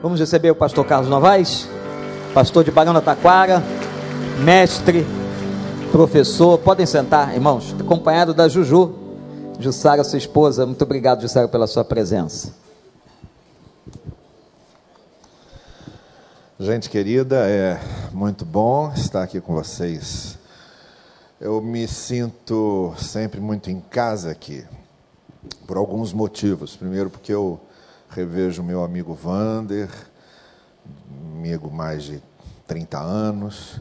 Vamos receber o pastor Carlos Novaes, pastor de Barão da Taquara, mestre, professor. Podem sentar, irmãos, acompanhado da Juju, Jussara, sua esposa. Muito obrigado, Jussara, pela sua presença. Gente querida, é muito bom estar aqui com vocês. Eu me sinto sempre muito em casa aqui, por alguns motivos. Primeiro, porque eu revejo meu amigo Vander, amigo mais de 30 anos.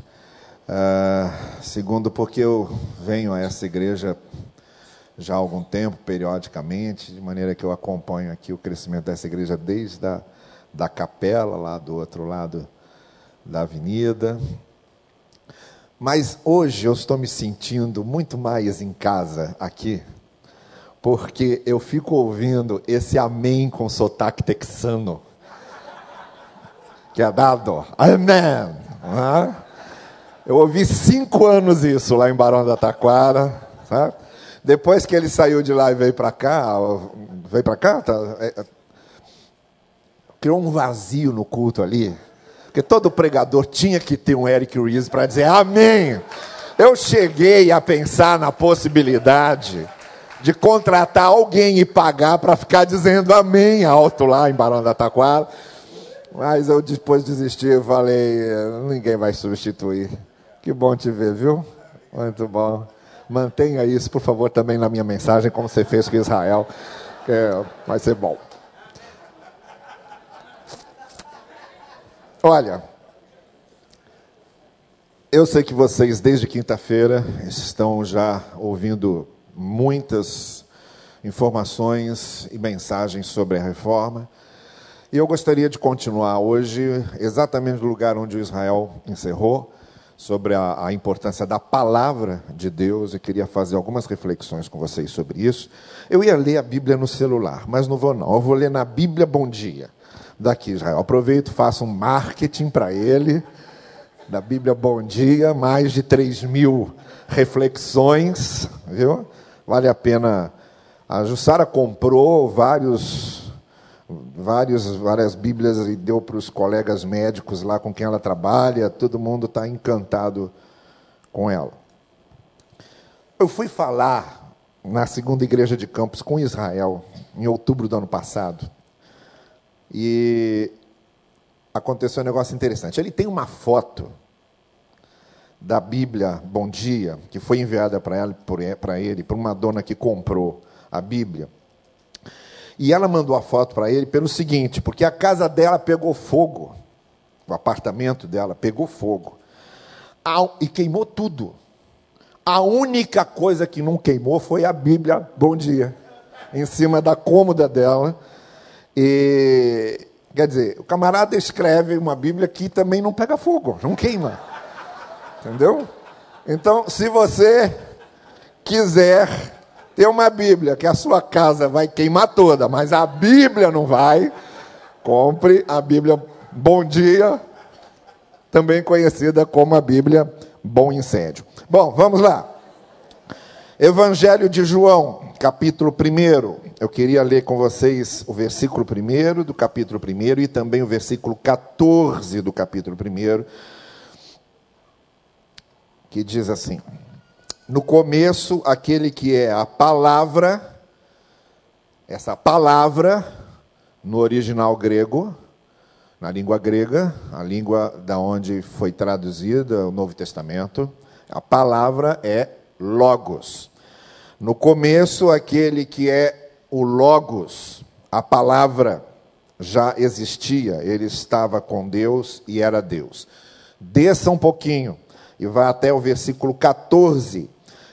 Uh, segundo, porque eu venho a essa igreja já há algum tempo, periodicamente, de maneira que eu acompanho aqui o crescimento dessa igreja desde a da capela, lá do outro lado da avenida. Mas hoje eu estou me sentindo muito mais em casa aqui porque eu fico ouvindo esse amém com sotaque texano. Que é dado. Amém. Eu ouvi cinco anos isso lá em Barão da Taquara. Sabe? Depois que ele saiu de lá e veio para cá, veio para cá, tá, é, é, criou um vazio no culto ali. Porque todo pregador tinha que ter um Eric Rees para dizer amém. Eu cheguei a pensar na possibilidade de contratar alguém e pagar para ficar dizendo amém alto lá em Barão da Taquara. Mas eu depois desisti e falei, ninguém vai substituir. Que bom te ver, viu? Muito bom. Mantenha isso, por favor, também na minha mensagem, como você fez com Israel, que vai ser bom. Olha, eu sei que vocês, desde quinta-feira, estão já ouvindo muitas informações e mensagens sobre a reforma. E eu gostaria de continuar hoje exatamente no lugar onde o Israel encerrou, sobre a, a, importância da palavra de Deus e queria fazer algumas reflexões com vocês sobre isso. Eu ia ler a Bíblia no celular, mas não vou não. Eu vou ler na Bíblia Bom Dia, daqui Israel. Aproveito, faço um marketing para ele, da Bíblia Bom Dia, mais de 3 mil reflexões, viu? Vale a pena. A Jussara comprou vários, vários, várias Bíblias e deu para os colegas médicos lá com quem ela trabalha. Todo mundo está encantado com ela. Eu fui falar na segunda igreja de Campos com Israel em outubro do ano passado. E aconteceu um negócio interessante. Ele tem uma foto da Bíblia Bom Dia, que foi enviada para ele, por uma dona que comprou a Bíblia. E ela mandou a foto para ele pelo seguinte, porque a casa dela pegou fogo, o apartamento dela pegou fogo, e queimou tudo. A única coisa que não queimou foi a Bíblia Bom Dia, em cima da cômoda dela. E, quer dizer, o camarada escreve uma Bíblia que também não pega fogo, não queima. Entendeu? Então, se você quiser ter uma Bíblia que a sua casa vai queimar toda, mas a Bíblia não vai, compre a Bíblia Bom Dia, também conhecida como a Bíblia Bom Incêndio. Bom, vamos lá. Evangelho de João, capítulo 1. Eu queria ler com vocês o versículo 1 do capítulo 1 e também o versículo 14 do capítulo 1 que diz assim: No começo, aquele que é a palavra, essa palavra, no original grego, na língua grega, a língua da onde foi traduzida o Novo Testamento, a palavra é logos. No começo, aquele que é o logos, a palavra já existia, ele estava com Deus e era Deus. Desça um pouquinho e vai até o versículo 14.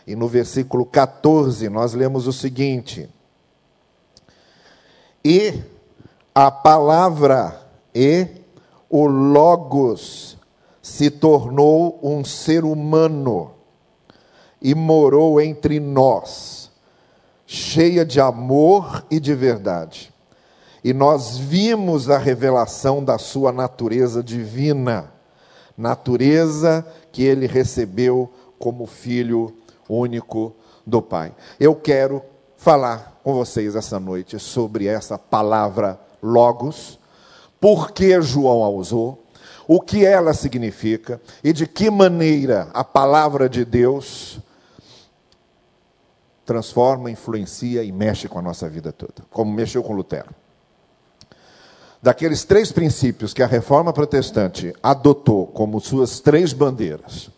E no versículo 14 nós lemos o seguinte: E a palavra e o Logos se tornou um ser humano e morou entre nós, cheia de amor e de verdade. E nós vimos a revelação da sua natureza divina, natureza que ele recebeu como filho único do Pai. Eu quero falar com vocês essa noite sobre essa palavra logos, por que João a usou, o que ela significa e de que maneira a palavra de Deus transforma, influencia e mexe com a nossa vida toda, como mexeu com Lutero. Daqueles três princípios que a reforma protestante adotou como suas três bandeiras: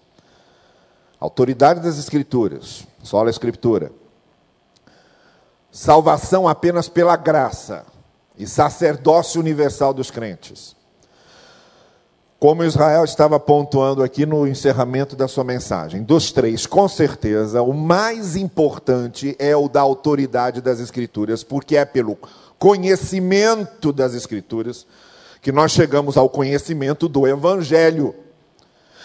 autoridade das Escrituras, sola Escritura, salvação apenas pela graça e sacerdócio universal dos crentes. Como Israel estava pontuando aqui no encerramento da sua mensagem, dos três, com certeza, o mais importante é o da autoridade das Escrituras, porque é pelo conhecimento das Escrituras que nós chegamos ao conhecimento do Evangelho.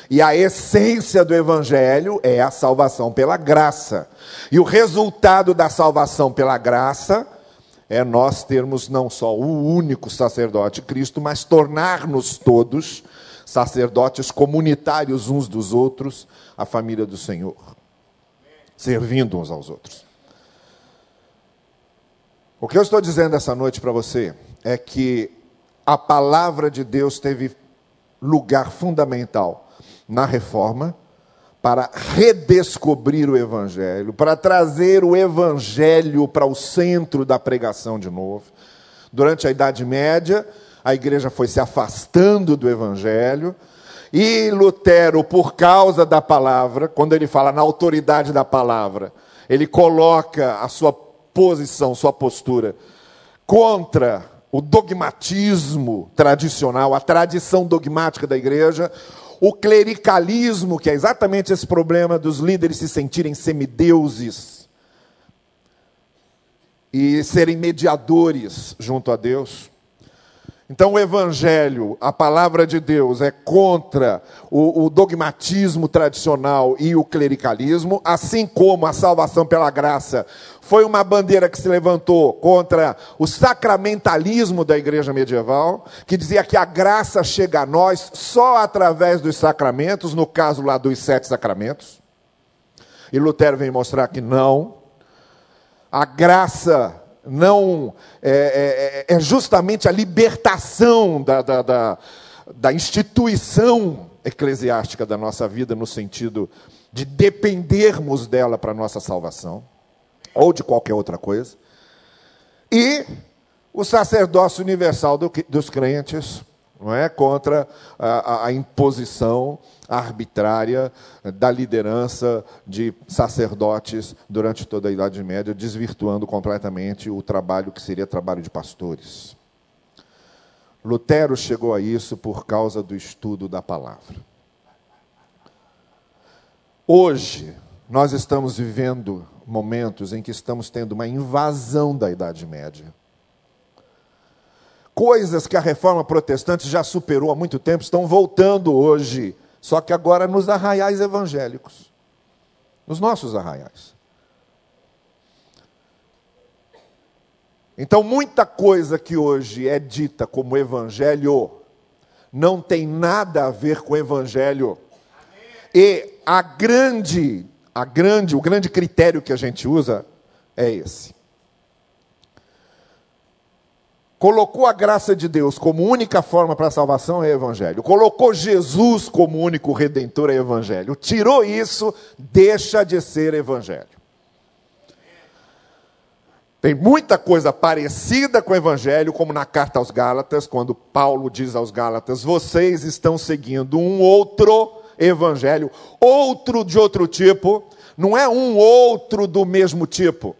E a essência do Evangelho é a salvação pela graça. E o resultado da salvação pela graça é nós termos não só o único sacerdote Cristo, mas tornar-nos todos sacerdotes comunitários uns dos outros, a família do Senhor, servindo uns aos outros. O que eu estou dizendo essa noite para você é que a palavra de Deus teve lugar fundamental na reforma para redescobrir o Evangelho, para trazer o Evangelho para o centro da pregação de novo. Durante a Idade Média, a igreja foi se afastando do evangelho. E Lutero, por causa da palavra, quando ele fala na autoridade da palavra, ele coloca a sua posição, sua postura contra o dogmatismo tradicional, a tradição dogmática da igreja, o clericalismo, que é exatamente esse problema dos líderes se sentirem semideuses e serem mediadores junto a Deus. Então, o Evangelho, a palavra de Deus, é contra o, o, dogmatismo tradicional e o clericalismo, assim como a salvação pela graça foi uma bandeira que se levantou contra o sacramentalismo da igreja medieval, que dizia que a graça chega a nós só através dos sacramentos, no caso lá dos sete sacramentos. E Lutero vem mostrar que não. A graça não é, é, é, justamente a libertação da, da, da, da instituição eclesiástica da nossa vida, no sentido de dependermos dela para a nossa salvação, ou de qualquer outra coisa, e o sacerdócio universal do, dos crentes, não é contra a, a imposição arbitrária da liderança de sacerdotes durante toda a Idade Média, desvirtuando completamente o trabalho que seria trabalho de pastores. Lutero chegou a isso por causa do estudo da palavra. Hoje, nós estamos vivendo momentos em que estamos tendo uma invasão da Idade Média. Coisas que a reforma protestante já superou há muito tempo estão voltando hoje só que agora nos arraiais evangélicos, nos nossos arraiais. Então, muita coisa que hoje é dita como evangelho não tem nada a ver com evangelho. E a grande, a grande, o grande critério que a gente usa é esse colocou a graça de Deus como única forma para a salvação é evangelho. Colocou Jesus como único redentor é evangelho. Tirou isso, deixa de ser evangelho. Tem muita coisa parecida com o evangelho, como na carta aos Gálatas, quando Paulo diz aos Gálatas: "Vocês estão seguindo um outro evangelho, outro de outro tipo, não é um outro do mesmo tipo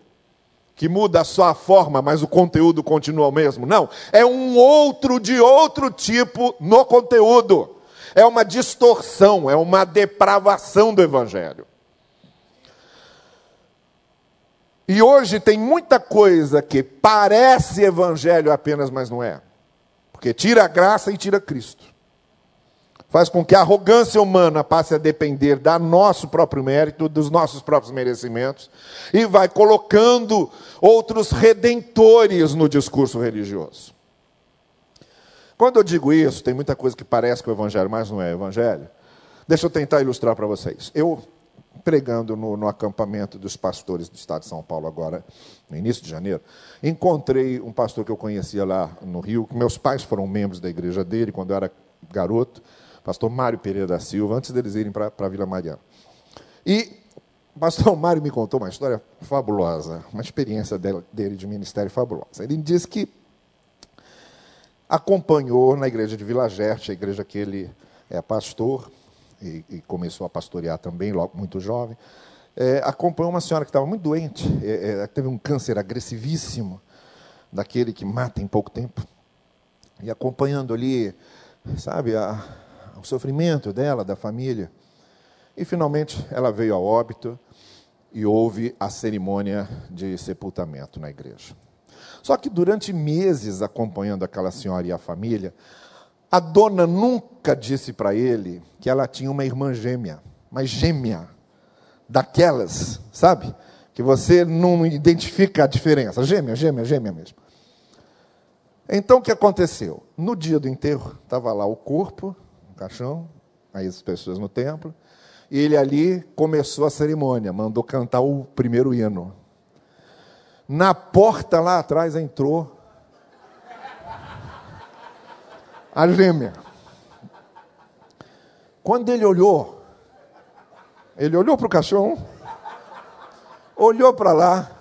que muda só a forma, mas o conteúdo continua o mesmo. Não, é um outro de outro tipo no conteúdo. É uma distorção, é uma depravação do Evangelho. E hoje tem muita coisa que parece Evangelho apenas, mas não é. Porque tira a graça e tira Cristo faz com que a arrogância humana passe a depender da nosso próprio mérito, dos nossos próprios merecimentos, e vai colocando outros redentores no discurso religioso. Quando eu digo isso, tem muita coisa que parece que o evangelho, mas não é evangelho. Deixa eu tentar ilustrar para vocês. Eu pregando no, no, acampamento dos pastores do estado de São Paulo, agora, no início de janeiro, encontrei um pastor que eu conhecia lá no Rio, que meus pais foram membros da igreja dele quando eu era garoto, pastor Mário Pereira da Silva, antes deles irem para a Vila Mariana. E o pastor Mário me contou uma história fabulosa, uma experiência dele de ministério fabulosa. Ele disse que acompanhou na igreja de Vila Gerte, a igreja que ele é pastor, e, e começou a pastorear também, logo muito jovem, é, acompanhou uma senhora que estava muito doente, é, é, teve um câncer agressivíssimo, daquele que mata em pouco tempo, e acompanhando ali, sabe, a, o sofrimento dela, da família. E finalmente ela veio a óbito e houve a cerimônia de sepultamento na igreja. Só que durante meses acompanhando aquela senhora e a família, a dona nunca disse para ele que ela tinha uma irmã gêmea, mas gêmea, daquelas, sabe? Que você não identifica a diferença. Gêmea, gêmea, gêmea mesmo. Então o que aconteceu? No dia do enterro, estava lá o corpo, caixão, aí as pessoas no templo, e ele ali começou a cerimônia, mandou cantar o primeiro hino. Na porta lá atrás entrou a gêmea. Quando ele olhou, ele olhou para o caixão, olhou para lá,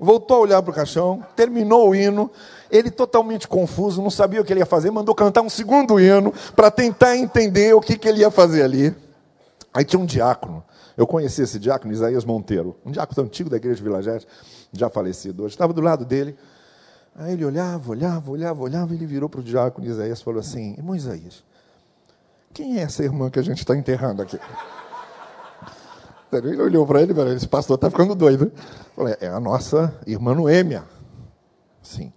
voltou a olhar para o caixão, terminou o hino, ele totalmente confuso, não sabia o que ele ia fazer, mandou cantar um segundo hino para tentar entender o que, que ele ia fazer ali. Aí tinha um diácono, eu conheci esse diácono, Isaías Monteiro, um diácono antigo da igreja de Vila Gés, já falecido hoje, estava do lado dele, Aí ele olhava, olhava, olhava, olhava, e ele virou para o diácono Isaías e falou assim: Irmão Isaías, quem é essa irmã que a gente está enterrando aqui? Ele olhou para ele e falou: Esse pastor está ficando doido. Falei, é a nossa irmã Noêmia. Sim.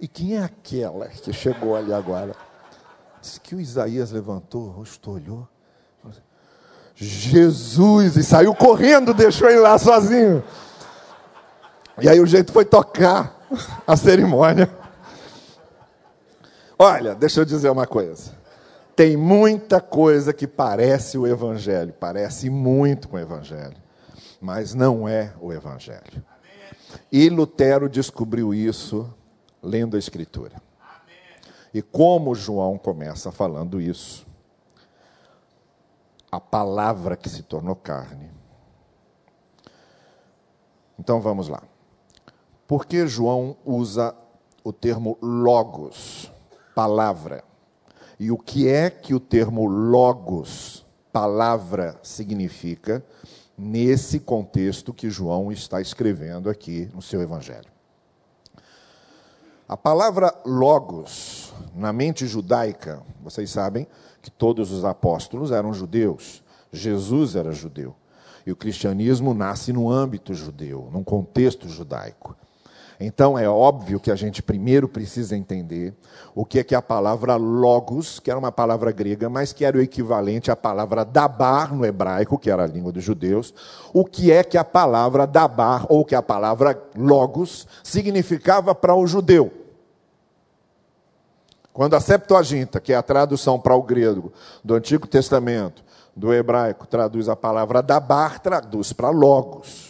E quem é aquela que chegou ali agora? Disse que o Isaías levantou, o rosto olhou. Jesus! E saiu correndo, deixou ele lá sozinho. E aí o jeito foi tocar a cerimônia. Olha, deixa eu dizer uma coisa. Tem muita coisa que parece o Evangelho, parece muito com o Evangelho, mas não é o Evangelho. E Lutero descobriu isso lendo a Escritura. E como João começa falando isso, a palavra que se tornou carne. Então vamos lá. Por que João usa o termo logos, palavra? E o que é que o termo logos, palavra, significa nesse contexto que João está escrevendo aqui no seu evangelho? A palavra logos, na mente judaica, vocês sabem que todos os apóstolos eram judeus, Jesus era judeu. E o cristianismo nasce no âmbito judeu, num contexto judaico. Então é óbvio que a gente primeiro precisa entender o que é que a palavra logos, que era uma palavra grega, mas que era o equivalente à palavra dabar no hebraico, que era a língua dos judeus, o que é que a palavra dabar ou que a palavra logos significava para o judeu. Quando a Septuaginta, que é a tradução para o grego do Antigo Testamento, do hebraico, traduz a palavra dabar, traduz para logos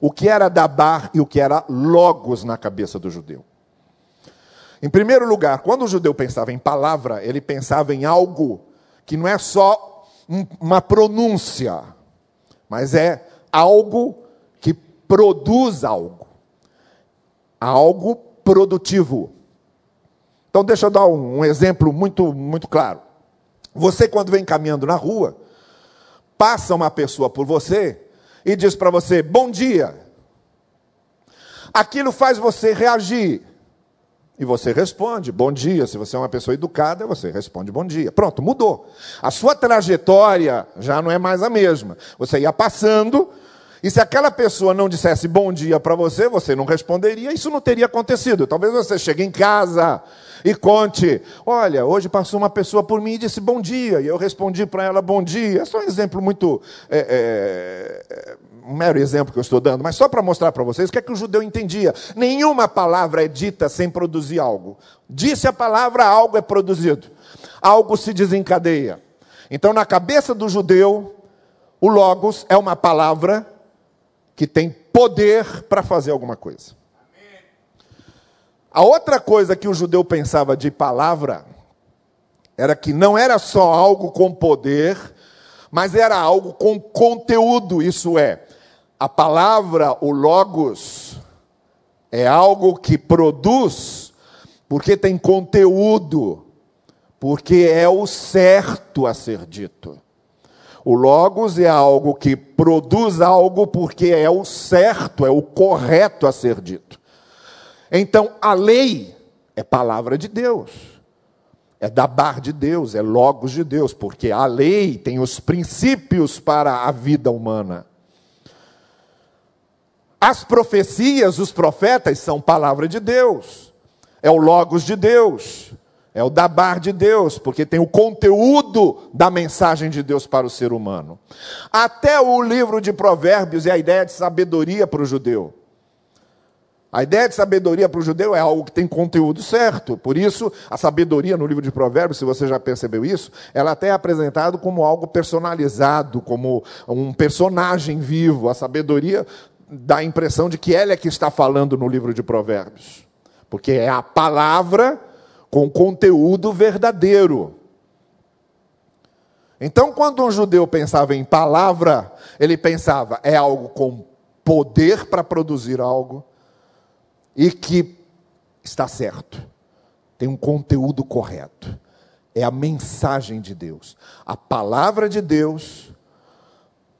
o que era Dabar e o que era Logos na cabeça do judeu. Em primeiro lugar, quando o judeu pensava em palavra, ele pensava em algo que não é só uma pronúncia, mas é algo que produz algo. Algo produtivo. Então, deixa eu dar um, um exemplo muito, muito claro. Você, quando vem caminhando na rua, passa uma pessoa por você e diz para você: bom dia. Aquilo faz você reagir. E você responde, bom dia. Se você é uma pessoa educada, você responde bom dia. Pronto, mudou. A sua trajetória já não é mais a mesma. Você ia passando, e se aquela pessoa não dissesse bom dia para você, você não responderia, isso não teria acontecido. Talvez você chegue em casa e conte: olha, hoje passou uma pessoa por mim e disse bom dia, e eu respondi para ela bom dia. É só um exemplo muito. É, é, um mero exemplo que eu estou dando, mas só para mostrar para vocês o que é que o judeu entendia. Nenhuma palavra é dita sem produzir algo. Disse a palavra, algo é produzido. Algo se desencadeia. Então, na cabeça do judeu, o Logos é uma palavra que tem poder para fazer alguma coisa. A outra coisa que o judeu pensava de palavra era que não era só algo com poder, mas era algo com conteúdo, isso é, a palavra, o logos, é algo que produz porque tem conteúdo, porque é o certo a ser dito. O logos é algo que produz algo porque é o certo, é o correto a ser dito. Então, a lei é palavra de Deus. É da bar de Deus, é logos de Deus, porque a lei tem os princípios para a vida humana. As profecias, os profetas são palavra de Deus, é o Logos de Deus, é o Dabar de Deus, porque tem o conteúdo da mensagem de Deus para o ser humano. Até o livro de Provérbios é a ideia de sabedoria para o judeu. A ideia de sabedoria para o judeu é algo que tem conteúdo certo. Por isso, a sabedoria no livro de Provérbios, se você já percebeu isso, ela até é apresentada como algo personalizado, como um personagem vivo. A sabedoria dá a impressão de que ela é que está falando no livro de Provérbios. Porque é a palavra com conteúdo verdadeiro. Então, quando um judeu pensava em palavra, ele pensava é algo com poder para produzir algo e que está certo, tem um conteúdo correto. É a mensagem de Deus. A palavra de Deus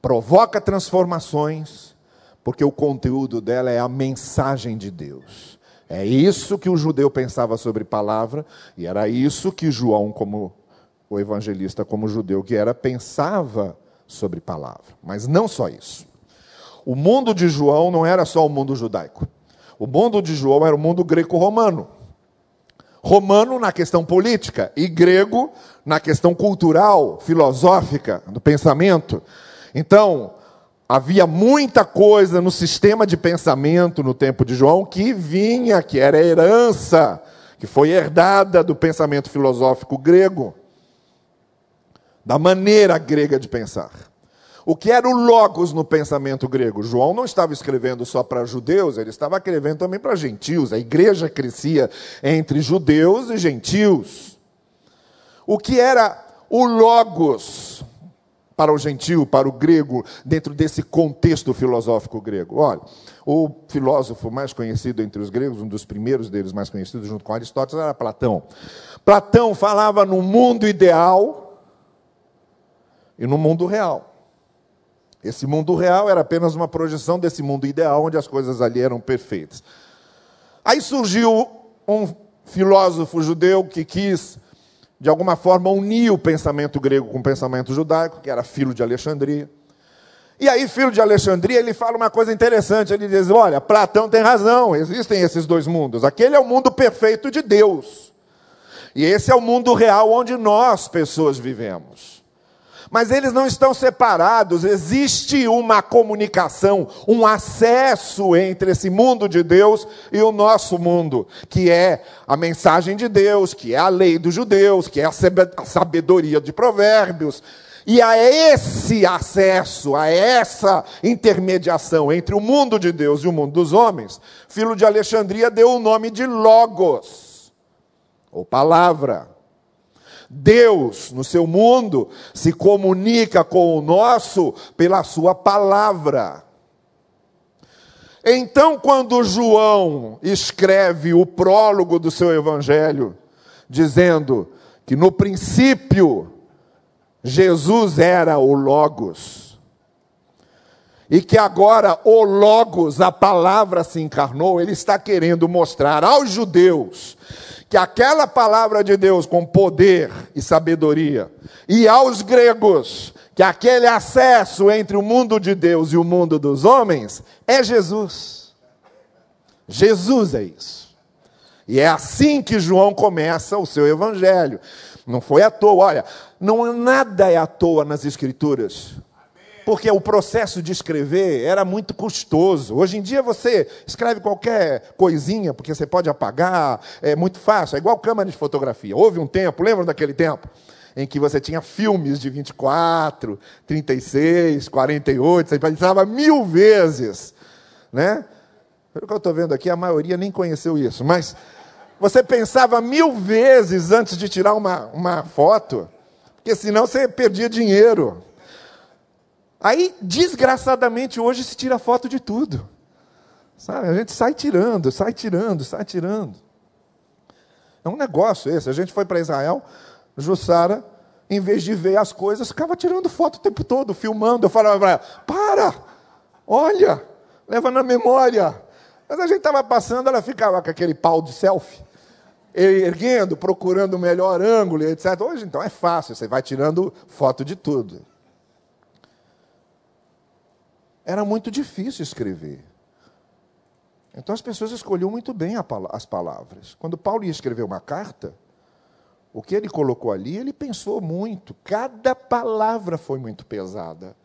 provoca transformações, porque o conteúdo dela é a mensagem de Deus. É isso que o judeu pensava sobre palavra, e era isso que João, como o evangelista, como judeu que era, pensava sobre palavra. Mas não só isso. O mundo de João não era só o mundo judaico. O mundo de João era o mundo greco-romano. Romano na questão política e grego na questão cultural, filosófica, do pensamento. Então, havia muita coisa no sistema de pensamento no tempo de João que vinha, que era herança, que foi herdada do pensamento filosófico grego, da maneira grega de pensar. O que era o logos no pensamento grego? João não estava escrevendo só para judeus, ele estava escrevendo também para gentios. A igreja crescia entre judeus e gentios. O que era o logos? Para o gentio, para o grego, dentro desse contexto filosófico grego. Olha, o filósofo mais conhecido entre os gregos, um dos primeiros deles mais conhecidos, junto com Aristóteles, era Platão. Platão falava no mundo ideal e no mundo real. Esse mundo real era apenas uma projeção desse mundo ideal, onde as coisas ali eram perfeitas. Aí surgiu um filósofo judeu que quis de alguma forma, unia o pensamento grego com o pensamento judaico, que era filho de Alexandria. E aí, filho de Alexandria, ele fala uma coisa interessante. Ele diz: Olha, Platão tem razão, existem esses dois mundos. Aquele é o mundo perfeito de Deus. E esse é o mundo real onde nós, pessoas, vivemos mas eles não estão separados, existe uma comunicação, um acesso entre esse mundo de Deus e o nosso mundo, que é a mensagem de Deus, que é a lei dos judeus, que é a sabedoria de Provérbios. E a esse acesso, a essa intermediação entre o mundo de Deus e o mundo dos homens, Filho de Alexandria deu o nome de Logos, ou palavra. Deus, no seu mundo, se comunica com o nosso pela sua palavra. Então, quando João escreve o prólogo do seu evangelho, dizendo que no princípio Jesus era o Logos, e que agora o Logos, a palavra se encarnou, ele está querendo mostrar aos judeus que aquela palavra de Deus com poder e sabedoria, e aos gregos, que aquele acesso entre o mundo de Deus e o mundo dos homens é Jesus. Jesus é isso. E é assim que João começa o seu evangelho. Não foi à toa, olha, não nada é à toa nas escrituras porque o processo de escrever era muito custoso. Hoje em dia você escreve qualquer coisinha, porque você pode apagar, é muito fácil, é igual câmera de fotografia. Houve um tempo, lembram daquele tempo? em que você tinha filmes de 24, 36, 48, você pensava mil vezes, né? Pelo que eu estou vendo aqui, a maioria nem conheceu isso, mas você pensava mil vezes antes de tirar uma, uma foto, porque senão você perdia dinheiro. Aí, desgraçadamente, hoje se tira foto de tudo. Sabe? A gente sai tirando, sai tirando, sai tirando. É um negócio esse. A gente foi para Israel, Jussara, em vez de ver as coisas, ficava tirando foto o tempo todo, filmando. Eu falava para ela: para, olha, leva na memória. Mas a gente estava passando, ela ficava com aquele pau de selfie, erguendo, procurando o melhor ângulo, etc. Hoje, então, é fácil, você vai tirando foto de tudo. Era muito difícil escrever. Então as pessoas escolhiam muito bem as palavras. Quando Paulo ia escrever uma carta, o que ele colocou ali, ele pensou muito. Cada palavra foi muito pesada.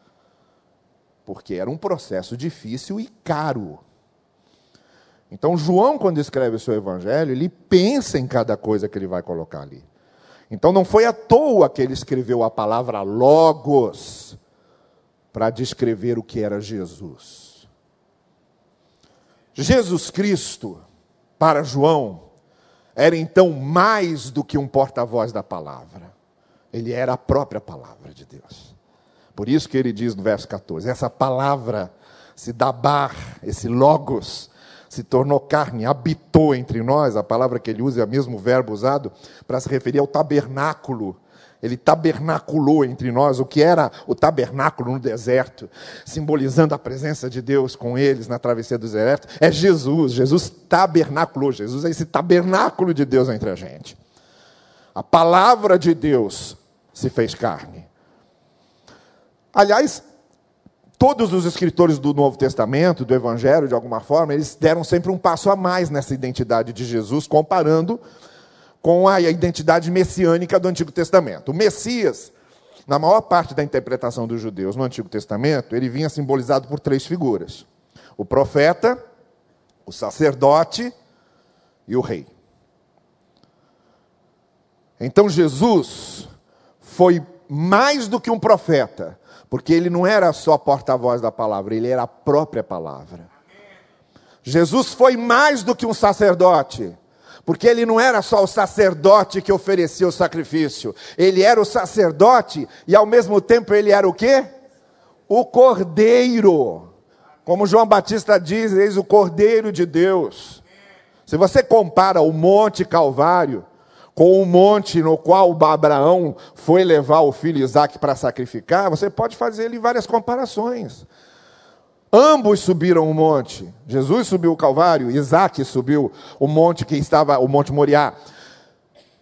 Porque era um processo difícil e caro. Então, João, quando escreve o seu evangelho, ele pensa em cada coisa que ele vai colocar ali. Então, não foi à toa que ele escreveu a palavra logos para descrever o que era Jesus. Jesus Cristo, para João, era então mais do que um porta-voz da palavra. Ele era a própria palavra de Deus. Por isso que ele diz no verso 14: essa palavra se dabar, esse logos, se tornou carne, habitou entre nós. A palavra que ele usa é o mesmo verbo usado para se referir ao tabernáculo ele tabernaculou entre nós, o que era o tabernáculo no deserto, simbolizando a presença de Deus com eles na travessia do deserto, é Jesus. Jesus tabernaculou, Jesus é esse tabernáculo de Deus entre a gente. A palavra de Deus se fez carne. Aliás, todos os escritores do Novo Testamento, do Evangelho, de alguma forma, eles deram sempre um passo a mais nessa identidade de Jesus, comparando com a identidade messiânica do Antigo Testamento. O Messias, na maior parte da interpretação dos judeus no Antigo Testamento, ele vinha simbolizado por três figuras: o profeta, o sacerdote e o rei. Então Jesus foi mais do que um profeta, porque ele não era só porta-voz da palavra, ele era a própria palavra. Jesus foi mais do que um sacerdote, porque ele não era só o sacerdote que oferecia o sacrifício, ele era o sacerdote e ao mesmo tempo ele era o quê? O cordeiro. Como João Batista diz, eis o cordeiro de Deus. Se você compara o Monte Calvário com o monte no qual Abraão foi levar o filho Isaac para sacrificar, você pode fazer ali várias comparações. Ambos subiram o monte. Jesus subiu o Calvário, Isaac subiu o monte que estava, o Monte Moriá.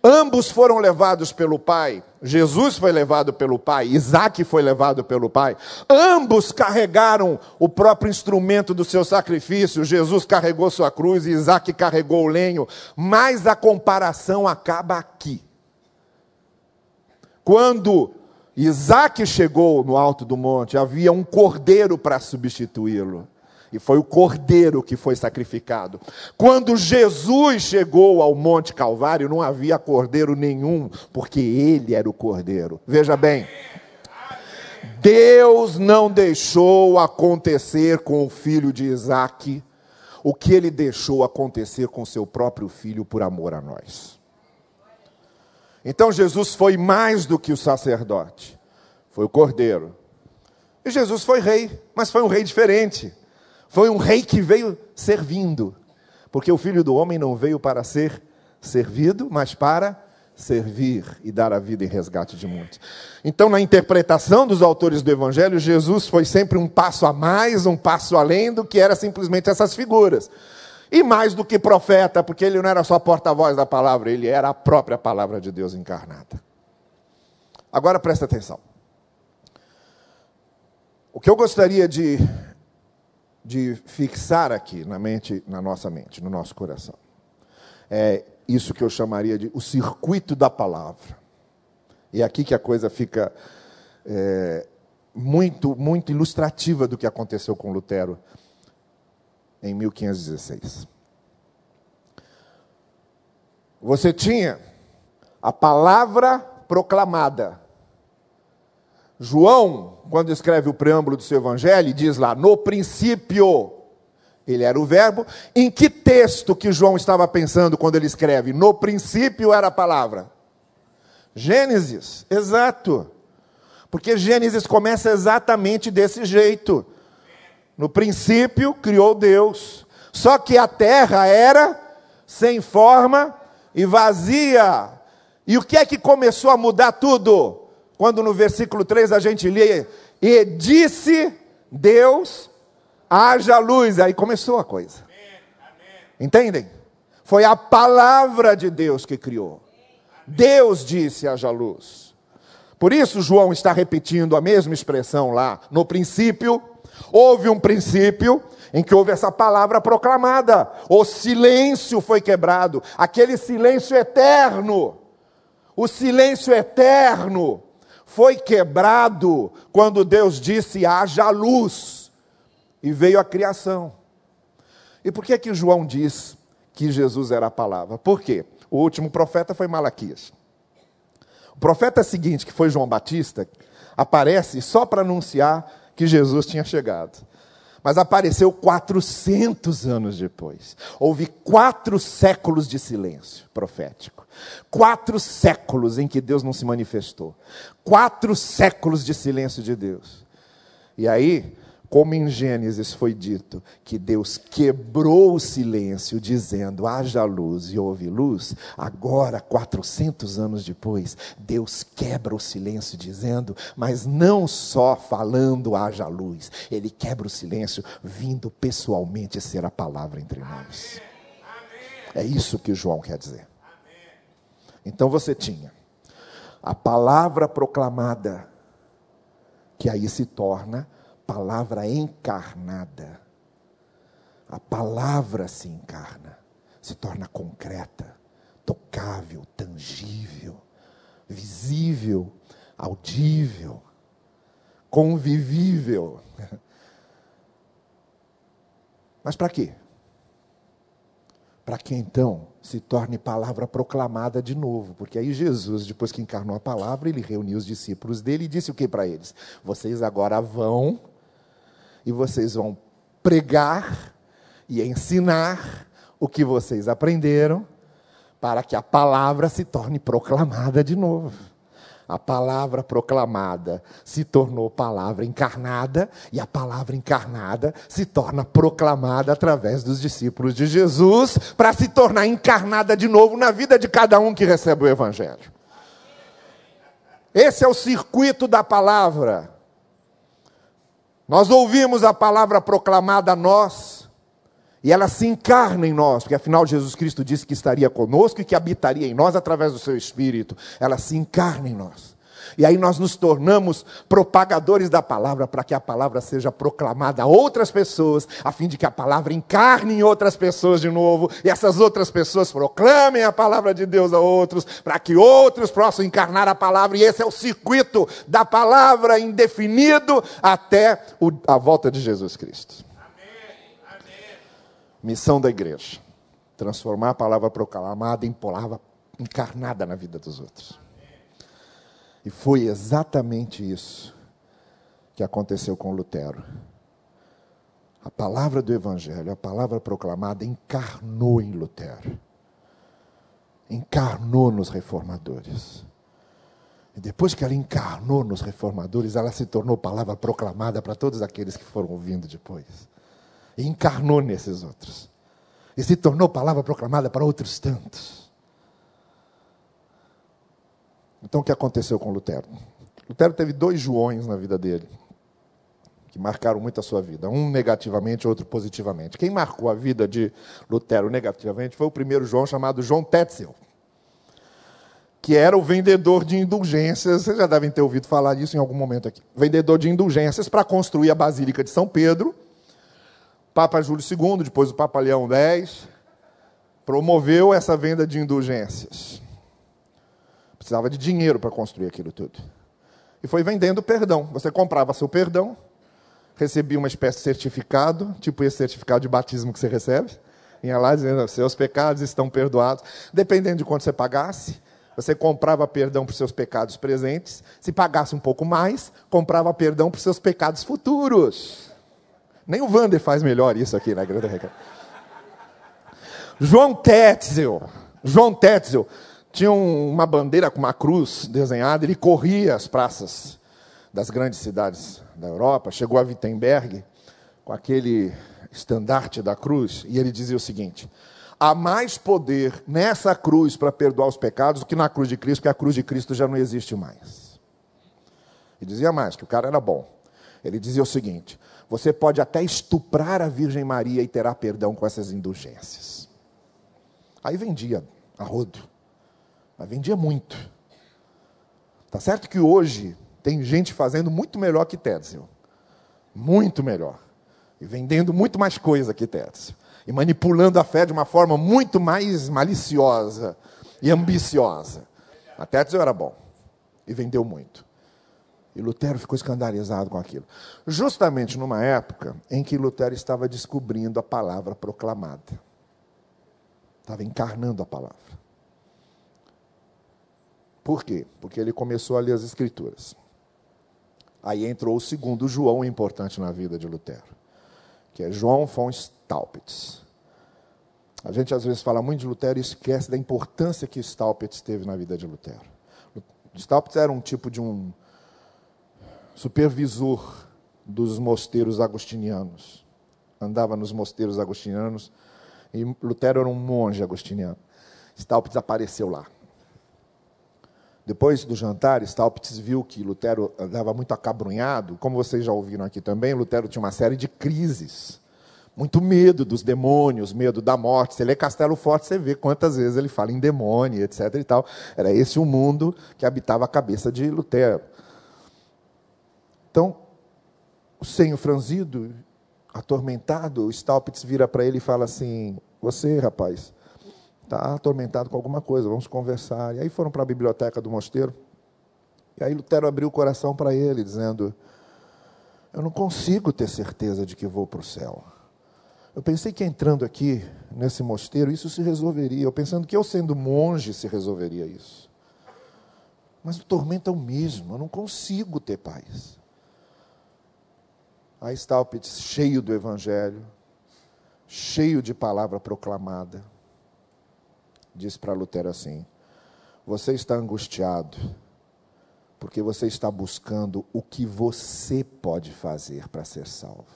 Ambos foram levados pelo Pai. Jesus foi levado pelo Pai, Isaac foi levado pelo Pai. Ambos carregaram o próprio instrumento do seu sacrifício. Jesus carregou sua cruz e Isaac carregou o lenho. Mas a comparação acaba aqui. Quando Isaac chegou no alto do monte, havia um cordeiro para substituí-lo. E foi o cordeiro que foi sacrificado. Quando Jesus chegou ao Monte Calvário, não havia cordeiro nenhum, porque ele era o cordeiro. Veja bem, Deus não deixou acontecer com o filho de Isaac o que ele deixou acontecer com seu próprio filho por amor a nós. Então Jesus foi mais do que o sacerdote, foi o cordeiro. E Jesus foi rei, mas foi um rei diferente. Foi um rei que veio servindo, porque o filho do homem não veio para ser servido, mas para servir e dar a vida em resgate de muitos. Então, na interpretação dos autores do Evangelho, Jesus foi sempre um passo a mais, um passo além do que era simplesmente essas figuras. E mais do que profeta, porque ele não era só porta-voz da palavra, ele era a própria palavra de Deus encarnada. Agora presta atenção. O que eu gostaria de, de fixar aqui na mente, na nossa mente, no nosso coração, é isso que eu chamaria de o circuito da palavra. E é aqui que a coisa fica é, muito, muito ilustrativa do que aconteceu com Lutero em 1516. Você tinha a palavra proclamada. João, quando escreve o preâmbulo do seu evangelho, diz lá: no princípio, ele era o Verbo. Em que texto que João estava pensando quando ele escreve? No princípio era a palavra. Gênesis, exato. Porque Gênesis começa exatamente desse jeito. No princípio criou Deus. Só que a terra era sem forma e vazia. E o que é que começou a mudar tudo? Quando no versículo 3 a gente lê: E disse Deus, haja luz. Aí começou a coisa. Entendem? Foi a palavra de Deus que criou. Deus disse: haja luz. Por isso, João está repetindo a mesma expressão lá. No princípio, houve um princípio em que houve essa palavra proclamada. O silêncio foi quebrado, aquele silêncio eterno. O silêncio eterno foi quebrado quando Deus disse: haja luz, e veio a criação. E por que que João diz que Jesus era a palavra? Por quê? O último profeta foi Malaquias. O profeta seguinte, que foi João Batista, aparece só para anunciar que Jesus tinha chegado. Mas apareceu 400 anos depois. Houve quatro séculos de silêncio profético. Quatro séculos em que Deus não se manifestou. Quatro séculos de silêncio de Deus. E aí, como em Gênesis foi dito que Deus quebrou o silêncio, dizendo: haja luz e houve luz, agora, 400 anos depois, Deus quebra o silêncio, dizendo, mas não só falando haja luz, ele quebra o silêncio, vindo pessoalmente ser a palavra entre nós. É isso que João quer dizer. Então você tinha a palavra proclamada, que aí se torna palavra encarnada. A palavra se encarna, se torna concreta, tocável, tangível, visível, audível, convivível. Mas para quê? Para que então se torne palavra proclamada de novo, porque aí Jesus, depois que encarnou a palavra, ele reuniu os discípulos dele e disse o que para eles? Vocês agora vão e vocês vão pregar e ensinar o que vocês aprenderam, para que a palavra se torne proclamada de novo. A palavra proclamada se tornou palavra encarnada, e a palavra encarnada se torna proclamada através dos discípulos de Jesus, para se tornar encarnada de novo na vida de cada um que recebe o Evangelho. Esse é o circuito da palavra. Nós ouvimos a palavra proclamada a nós, e ela se encarna em nós, porque afinal Jesus Cristo disse que estaria conosco e que habitaria em nós através do seu Espírito. Ela se encarna em nós. E aí nós nos tornamos propagadores da palavra para que a palavra seja proclamada a outras pessoas, a fim de que a palavra encarne em outras pessoas de novo, e essas outras pessoas proclamem a palavra de Deus a outros, para que outros possam encarnar a palavra, e esse é o circuito da palavra indefinido até a volta de Jesus Cristo. Missão da igreja: transformar a palavra proclamada em palavra encarnada na vida dos outros. E foi exatamente isso que aconteceu com Lutero. A palavra do Evangelho, a palavra proclamada, encarnou em Lutero. Encarnou nos reformadores. E depois que ela encarnou nos reformadores, ela se tornou palavra proclamada para todos aqueles que foram ouvindo depois. E encarnou nesses outros. E se tornou palavra proclamada para outros tantos. Então, o que aconteceu com Lutero? Lutero teve dois Joões na vida dele, que marcaram muito a sua vida. Um negativamente, outro positivamente. Quem marcou a vida de Lutero negativamente foi o primeiro João, chamado João Tetzel, que era o vendedor de indulgências. Vocês já devem ter ouvido falar disso em algum momento aqui. Vendedor de indulgências para construir a Basílica de São Pedro. Papa Júlio II, depois o Papa Leão X, promoveu essa venda de indulgências. Precisava de dinheiro para construir aquilo tudo. E foi vendendo perdão. Você comprava seu perdão, recebia uma espécie de certificado, tipo esse certificado de batismo que você recebe. Ia lá dizendo: seus pecados estão perdoados. Dependendo de quanto você pagasse, você comprava perdão para os seus pecados presentes, se pagasse um pouco mais, comprava perdão para os seus pecados futuros. Nem o Vander faz melhor isso aqui na Igreja Regra. João Tetzel, João Tetzel tinha uma bandeira com uma cruz desenhada, ele corria as praças das grandes cidades da Europa, chegou a Wittenberg com aquele estandarte da cruz, e ele dizia o seguinte: há mais poder nessa cruz para perdoar os pecados do que na cruz de Cristo, porque a cruz de Cristo já não existe mais. E dizia mais, que o cara era bom. Ele dizia o seguinte: você pode até estuprar a Virgem Maria e terá perdão com essas indulgências. Aí vendia a rodo, mas vendia muito. Tá certo que hoje tem gente fazendo muito melhor que Tetzel. Muito melhor. E vendendo muito mais coisa que Tetzel. E manipulando a fé de uma forma muito mais maliciosa e ambiciosa. A Tetzel era bom. E vendeu muito. E Lutero ficou escandalizado com aquilo. Justamente numa época em que Lutero estava descobrindo a palavra proclamada. Estava encarnando a palavra. Por quê? Porque ele começou a ler as Escrituras. Aí entrou o segundo João importante na vida de Lutero, que é João von Staupitz. A gente às vezes fala muito de Lutero e esquece da importância que Staupitz teve na vida de Lutero. Staupitz era um tipo de um supervisor dos mosteiros agostinianos. Andava nos mosteiros agostinianos e Lutero era um monge agostiniano. Staupitz apareceu lá. Depois do jantar, Staupitz viu que Lutero andava muito acabrunhado. Como vocês já ouviram aqui também, Lutero tinha uma série de crises. Muito medo dos demônios, medo da morte. Se lê Castelo Forte, você vê quantas vezes ele fala em demônio, etc. E tal. Era esse o mundo que habitava a cabeça de Lutero. Então, o senho franzido, atormentado, Staupitz vira para ele e fala assim: Você, rapaz, está atormentado com alguma coisa, vamos conversar. E aí foram para a biblioteca do mosteiro. E aí Lutero abriu o coração para ele, dizendo: Eu não consigo ter certeza de que vou para o céu. Eu pensei que entrando aqui nesse mosteiro isso se resolveria. Eu pensando que eu sendo monge se resolveria isso. Mas o tormento é o mesmo, eu não consigo ter paz. Aí está o cheio do evangelho, cheio de palavra proclamada diz para Lutero assim: Você está angustiado porque você está buscando o que você pode fazer para ser salvo.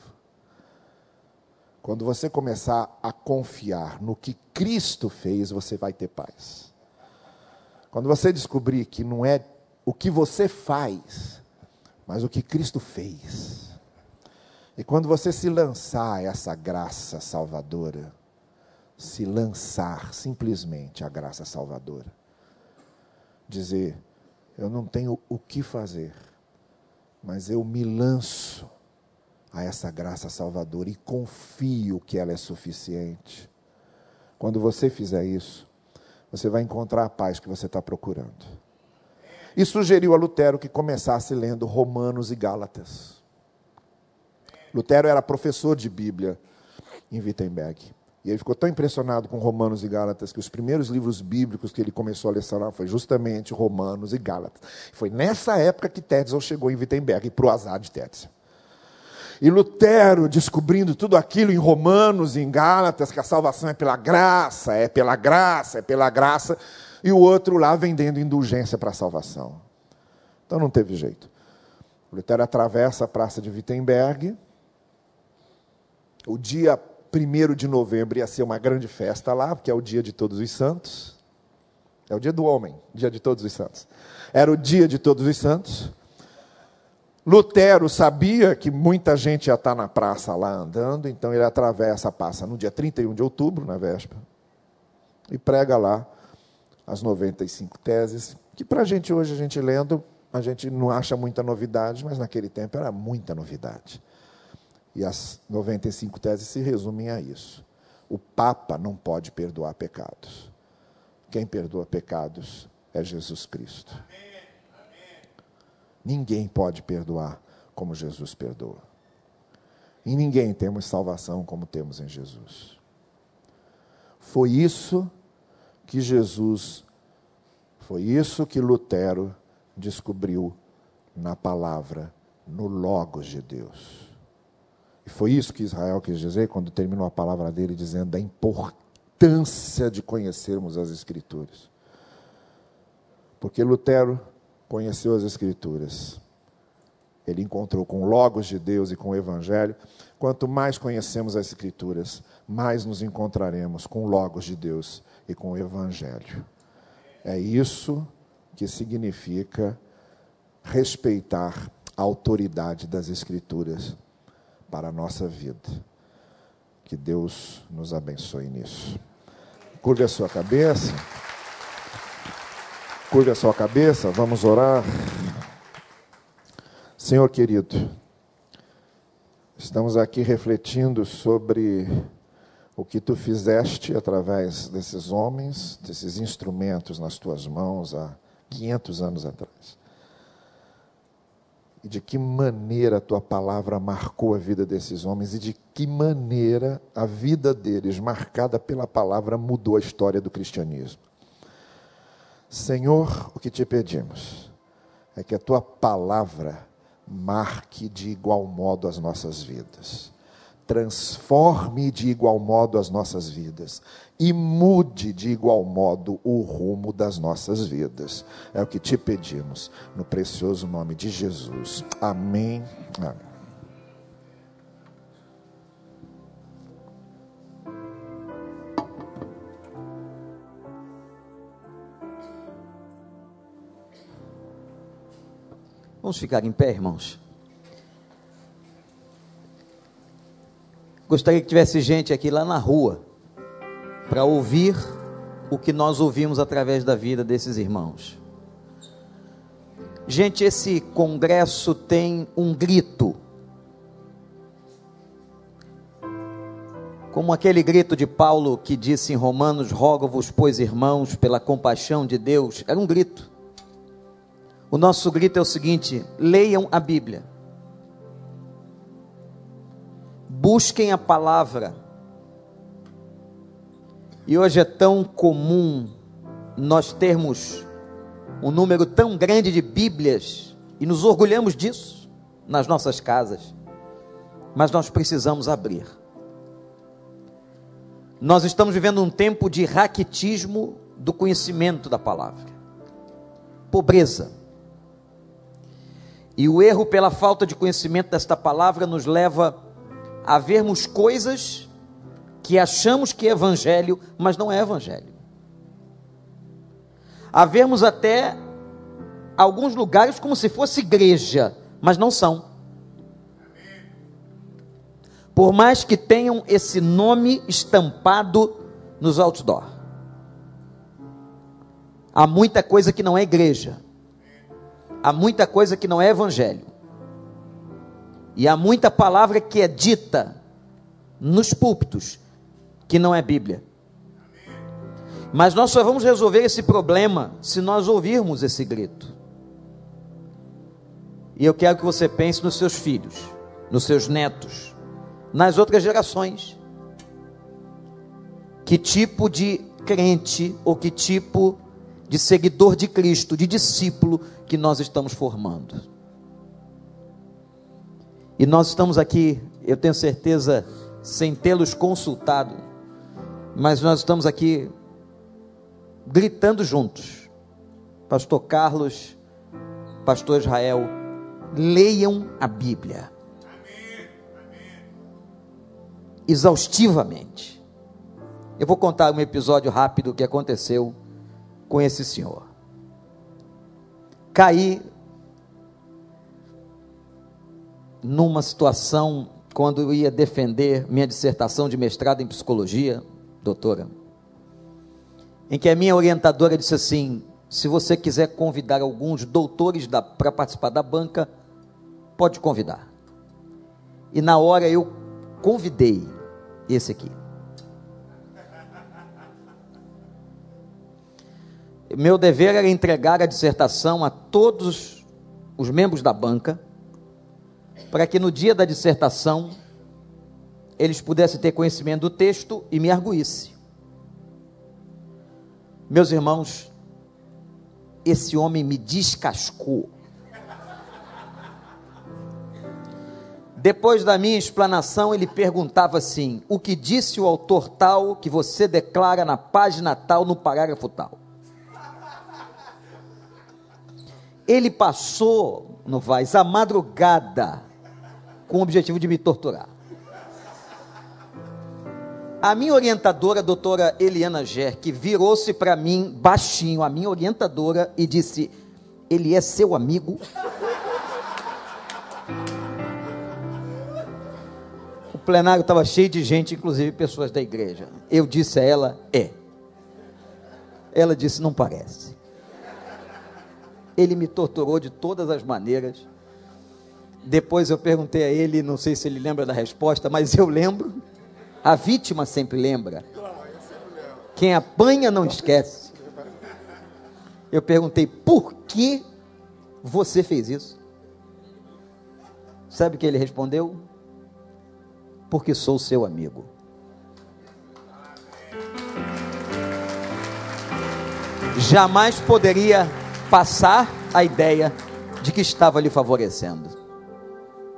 Quando você começar a confiar no que Cristo fez, você vai ter paz. Quando você descobrir que não é o que você faz, mas o que Cristo fez. E quando você se lançar a essa graça salvadora, se lançar simplesmente à graça salvadora. Dizer, eu não tenho o que fazer, mas eu me lanço a essa graça salvadora e confio que ela é suficiente. Quando você fizer isso, você vai encontrar a paz que você está procurando. E sugeriu a Lutero que começasse lendo Romanos e Gálatas. Lutero era professor de Bíblia em Wittenberg. E ele ficou tão impressionado com Romanos e Gálatas que os primeiros livros bíblicos que ele começou a lecionar foi justamente Romanos e Gálatas. Foi nessa época que Tetzel chegou em Wittenberg, para o azar de Tetzel. E Lutero, descobrindo tudo aquilo em Romanos e em Gálatas, que a salvação é pela graça, é pela graça, é pela graça, e o outro lá vendendo indulgência para a salvação. Então não teve jeito. Lutero atravessa a praça de Wittenberg. O dia 1 de novembro ia ser uma grande festa lá, porque é o dia de todos os santos. É o dia do homem, dia de todos os santos. Era o dia de todos os santos. Lutero sabia que muita gente ia estar na praça lá andando, então ele atravessa a praça no dia 31 de outubro, na véspera, e prega lá as 95 teses, que para a gente hoje, a gente lendo, a gente não acha muita novidade, mas naquele tempo era muita novidade. E as 95 teses se resumem a isso. O Papa não pode perdoar pecados. Quem perdoa pecados é Jesus Cristo. Ninguém pode perdoar como Jesus perdoa. E ninguém temos salvação como temos em Jesus. Foi isso que Jesus Foi isso que Lutero descobriu na palavra, no Logos de Deus. E foi isso que Israel quis dizer quando terminou a palavra dele, dizendo da importância de conhecermos as Escrituras. Porque Lutero conheceu as Escrituras. Ele encontrou com Logos de Deus e com o Evangelho. Quanto mais conhecemos as Escrituras, mais nos encontraremos com Logos de Deus e com o Evangelho. É isso que significa respeitar a autoridade das Escrituras para a nossa vida. Que Deus nos abençoe nisso. Curve a sua cabeça. Curve a sua cabeça, vamos orar. Senhor querido, estamos aqui refletindo sobre o que tu fizeste através desses homens, desses instrumentos nas tuas mãos há 500 anos atrás. E de que maneira a tua palavra marcou a vida desses homens e de que maneira a vida deles, marcada pela palavra, mudou a história do cristianismo. Senhor, o que te pedimos é que a tua palavra marque de igual modo as nossas vidas transforme de igual modo as nossas vidas e mude de igual modo o rumo das nossas vidas. É o que te pedimos, no precioso nome de Jesus. Amém. Amém. Vamos ficar em pé, irmãos. Gostaria que tivesse gente aqui lá na rua para ouvir o que nós ouvimos através da vida desses irmãos. Gente, esse congresso tem um grito. Como aquele grito de Paulo que disse em Romanos: Rogo-vos, pois irmãos, pela compaixão de Deus. Era um grito. O nosso grito é o seguinte: leiam a Bíblia. Busquem a palavra. E hoje é tão comum nós termos um número tão grande de Bíblias e nos orgulhamos disso nas nossas casas. Mas nós precisamos abrir. Nós estamos vivendo um tempo de raquitismo do conhecimento da palavra. Pobreza. E o erro pela falta de conhecimento desta palavra nos leva a vermos coisas que achamos que é evangelho, mas não é evangelho. A vermos até alguns lugares como se fosse igreja, mas não são. Por mais que tenham esse nome estampado nos outdoor. Há muita coisa que não é igreja. Há muita coisa que não é evangelho. E há muita palavra que é dita nos púlpitos que não é Bíblia. Mas nós só vamos resolver esse problema se nós ouvirmos esse grito. E eu quero que você pense nos seus filhos, nos seus netos, nas outras gerações. Que tipo de crente ou que tipo de seguidor de Cristo, de discípulo que nós estamos formando? E nós estamos aqui, eu tenho certeza, sem tê-los consultado, mas nós estamos aqui gritando juntos. Pastor Carlos, Pastor Israel, leiam a Bíblia. Exaustivamente. Eu vou contar um episódio rápido que aconteceu com esse senhor. Caí numa situação quando eu ia defender minha dissertação de mestrado em psicologia, doutora, em que a minha orientadora disse assim: se você quiser convidar alguns doutores para participar da banca, pode convidar. E na hora eu convidei esse aqui. Meu dever era entregar a dissertação a todos os membros da banca para que no dia da dissertação eles pudessem ter conhecimento do texto e me arguísse. Meus irmãos, esse homem me descascou. Depois da minha explanação, ele perguntava assim: O que disse o autor tal que você declara na página tal, no parágrafo tal? Ele passou, Novaes, a madrugada com o objetivo de me torturar. A minha orientadora, a doutora Eliana Gerck, virou-se para mim, baixinho, a minha orientadora, e disse: Ele é seu amigo? O plenário estava cheio de gente, inclusive pessoas da igreja. Eu disse a ela: É. Ela disse: Não parece. Ele me torturou de todas as maneiras. Depois eu perguntei a ele, não sei se ele lembra da resposta, mas eu lembro. A vítima sempre lembra. Quem apanha não esquece. Eu perguntei: por que você fez isso? Sabe o que ele respondeu? Porque sou seu amigo. Jamais poderia passar a ideia de que estava lhe favorecendo.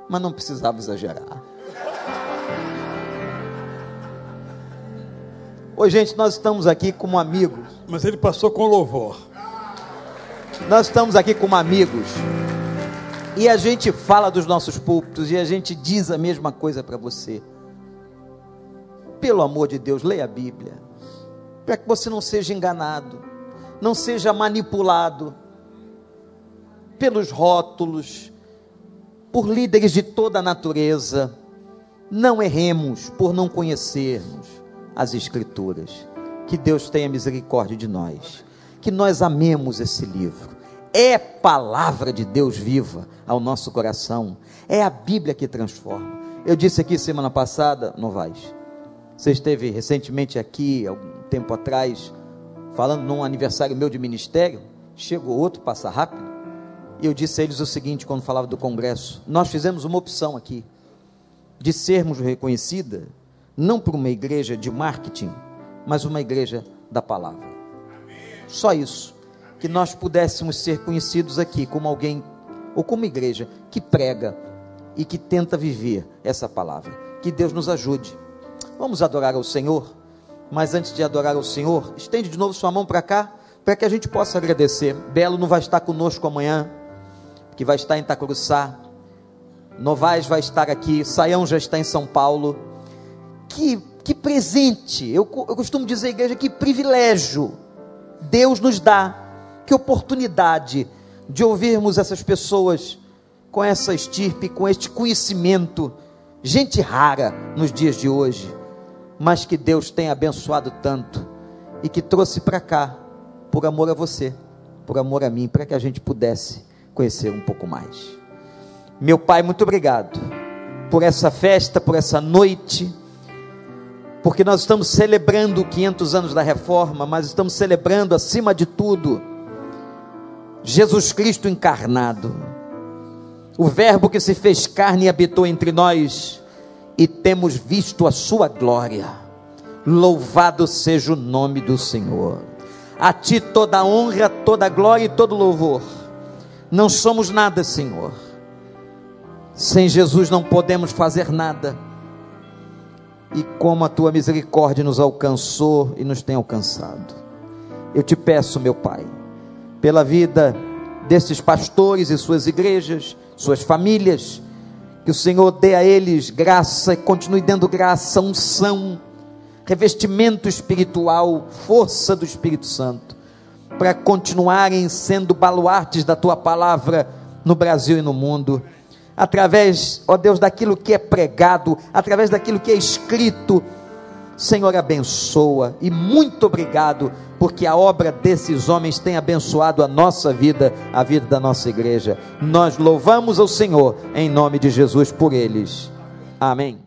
Mas não precisava exagerar. Oi, gente, nós estamos aqui como amigos. Mas ele passou com louvor. Nós estamos aqui como amigos. E a gente fala dos nossos púlpitos e a gente diz a mesma coisa para você. Pelo amor de Deus, leia a Bíblia. Para que você não seja enganado, não seja manipulado pelos rótulos, por líderes de toda a natureza. Não erremos por não conhecermos as Escrituras. Que Deus tenha misericórdia de nós. Que nós amemos esse livro. É palavra de Deus viva ao nosso coração. É a Bíblia que transforma. Eu disse aqui semana passada, Novaes. Você esteve recentemente aqui, algum tempo atrás, falando num aniversário meu de ministério. Chegou outro, passa rápido. E eu disse a eles o seguinte, quando falava do congresso: Nós fizemos uma opção aqui, de sermos reconhecida não por uma igreja de marketing, mas uma igreja da palavra. Só isso. Que nós pudéssemos ser conhecidos aqui como alguém, ou como igreja, que prega e que tenta viver essa palavra. Que Deus nos ajude. Vamos adorar ao Senhor, mas antes de adorar ao Senhor, estende de novo sua mão para cá, para que a gente possa agradecer. Belo não vai estar conosco amanhã, que vai estar em Itacuruçá. Novaes vai estar aqui, Saião já está em São Paulo que, que presente, eu, eu costumo dizer, igreja, que privilégio Deus nos dá, que oportunidade de ouvirmos essas pessoas com essa estirpe, com este conhecimento, gente rara nos dias de hoje, mas que Deus tem abençoado tanto e que trouxe para cá, por amor a você, por amor a mim, para que a gente pudesse conhecer um pouco mais. Meu Pai, muito obrigado por essa festa, por essa noite porque nós estamos celebrando 500 anos da reforma, mas estamos celebrando, acima de tudo, Jesus Cristo encarnado, o Verbo que se fez carne e habitou entre nós, e temos visto a Sua glória. Louvado seja o nome do Senhor. A Ti toda honra, toda glória e todo louvor. Não somos nada, Senhor. Sem Jesus não podemos fazer nada e como a tua misericórdia nos alcançou e nos tem alcançado. Eu te peço, meu Pai, pela vida desses pastores e suas igrejas, suas famílias, que o Senhor dê a eles graça e continue dando graça, unção, revestimento espiritual, força do Espírito Santo, para continuarem sendo baluartes da tua palavra no Brasil e no mundo através, ó Deus, daquilo que é pregado, através daquilo que é escrito. Senhor, abençoa e muito obrigado, porque a obra desses homens tem abençoado a nossa vida, a vida da nossa igreja. Nós louvamos ao Senhor em nome de Jesus por eles. Amém.